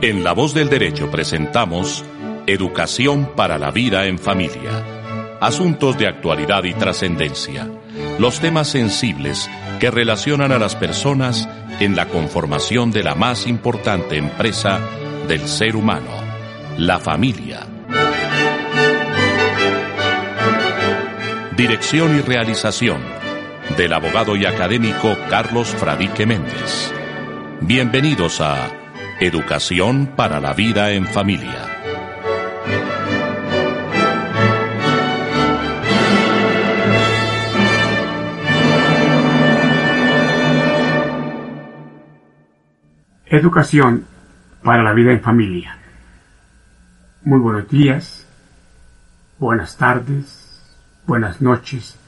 En La Voz del Derecho presentamos Educación para la Vida en Familia. Asuntos de actualidad y trascendencia. Los temas sensibles que relacionan a las personas en la conformación de la más importante empresa del ser humano, la familia. Dirección y realización del abogado y académico Carlos Fradique Méndez. Bienvenidos a Educación para la Vida en Familia. Educación para la vida en familia. Muy buenos días, buenas tardes, buenas noches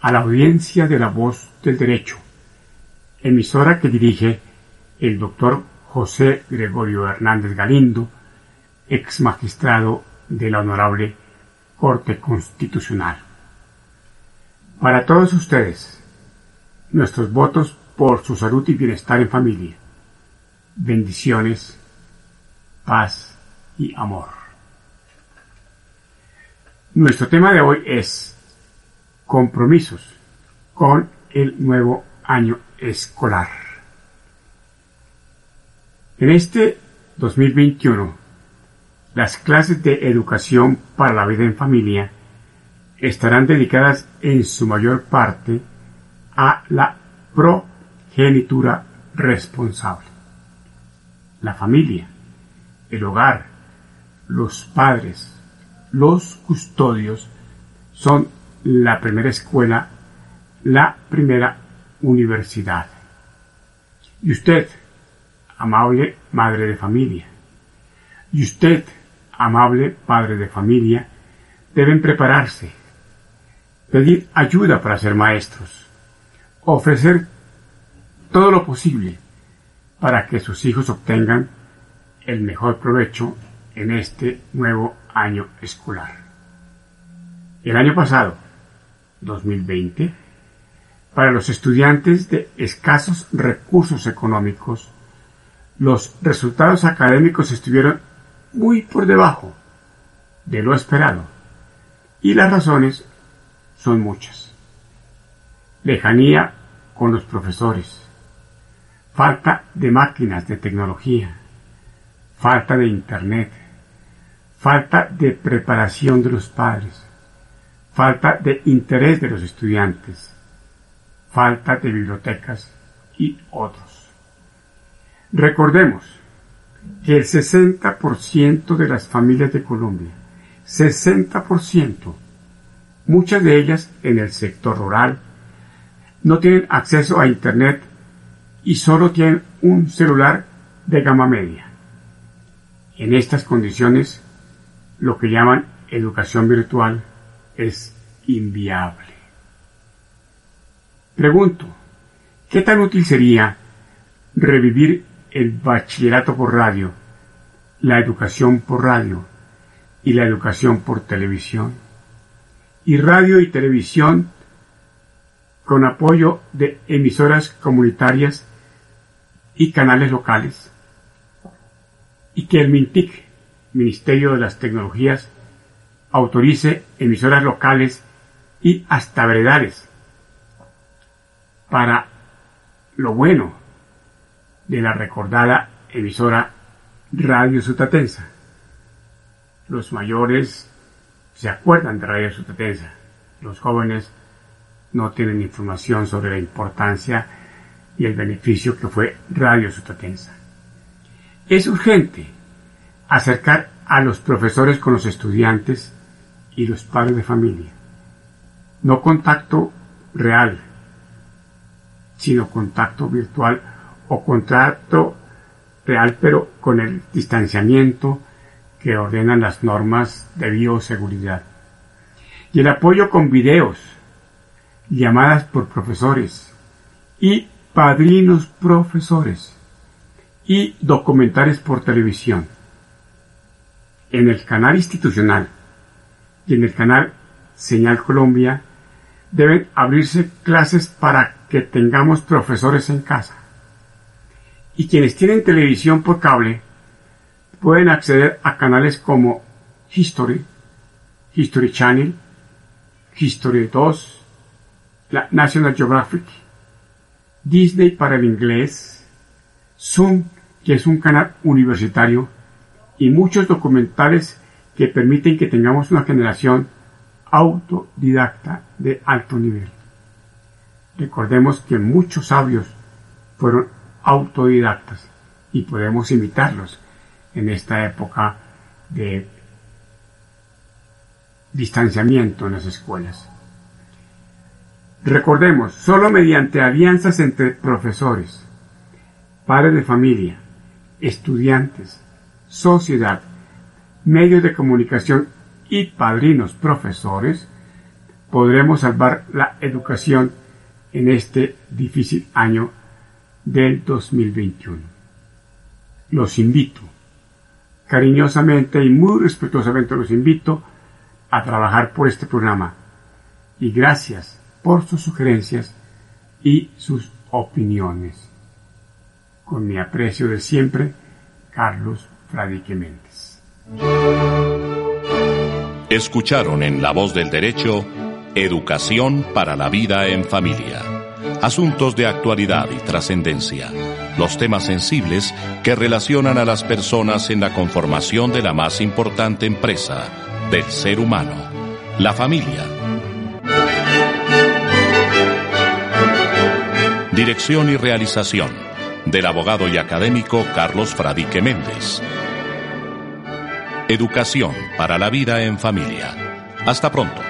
a la audiencia de la voz del derecho, emisora que dirige el doctor José Gregorio Hernández Galindo, ex magistrado de la Honorable Corte Constitucional. Para todos ustedes, nuestros votos por su salud y bienestar en familia bendiciones, paz y amor. Nuestro tema de hoy es compromisos con el nuevo año escolar. En este 2021, las clases de educación para la vida en familia estarán dedicadas en su mayor parte a la progenitura responsable la familia, el hogar, los padres, los custodios son la primera escuela, la primera universidad. Y usted, amable madre de familia, y usted, amable padre de familia, deben prepararse, pedir ayuda para ser maestros, ofrecer todo lo posible para que sus hijos obtengan el mejor provecho en este nuevo año escolar. El año pasado, 2020, para los estudiantes de escasos recursos económicos, los resultados académicos estuvieron muy por debajo de lo esperado y las razones son muchas. Lejanía con los profesores, falta de máquinas de tecnología, falta de Internet, falta de preparación de los padres, falta de interés de los estudiantes, falta de bibliotecas y otros. Recordemos que el 60% de las familias de Colombia, 60%, muchas de ellas en el sector rural, no tienen acceso a Internet y solo tienen un celular de gama media. En estas condiciones, lo que llaman educación virtual es inviable. Pregunto, ¿qué tan útil sería revivir el bachillerato por radio, la educación por radio y la educación por televisión? Y radio y televisión con apoyo de emisoras comunitarias y canales locales, y que el MINTIC, Ministerio de las Tecnologías, autorice emisoras locales y hasta veredales para lo bueno de la recordada emisora Radio Sutatensa. Los mayores se acuerdan de Radio Sutatensa, los jóvenes no tienen información sobre la importancia y el beneficio que fue Radio Sutatensa. Es urgente acercar a los profesores con los estudiantes y los padres de familia. No contacto real, sino contacto virtual o contacto real pero con el distanciamiento que ordenan las normas de bioseguridad. Y el apoyo con videos, llamadas por profesores y padrinos profesores y documentales por televisión. En el canal institucional y en el canal Señal Colombia deben abrirse clases para que tengamos profesores en casa. Y quienes tienen televisión por cable pueden acceder a canales como History, History Channel, History 2, la National Geographic, Disney para el inglés, Zoom, que es un canal universitario, y muchos documentales que permiten que tengamos una generación autodidacta de alto nivel. Recordemos que muchos sabios fueron autodidactas y podemos imitarlos en esta época de distanciamiento en las escuelas. Recordemos, solo mediante alianzas entre profesores, padres de familia, estudiantes, sociedad, medios de comunicación y padrinos profesores, podremos salvar la educación en este difícil año del 2021. Los invito, cariñosamente y muy respetuosamente los invito a trabajar por este programa y gracias por sus sugerencias y sus opiniones. Con mi aprecio de siempre, Carlos Fradique Méndez. Escucharon en La Voz del Derecho Educación para la Vida en Familia. Asuntos de actualidad y trascendencia. Los temas sensibles que relacionan a las personas en la conformación de la más importante empresa del ser humano, la familia Dirección y realización del abogado y académico Carlos Fradique Méndez. Educación para la vida en familia. Hasta pronto.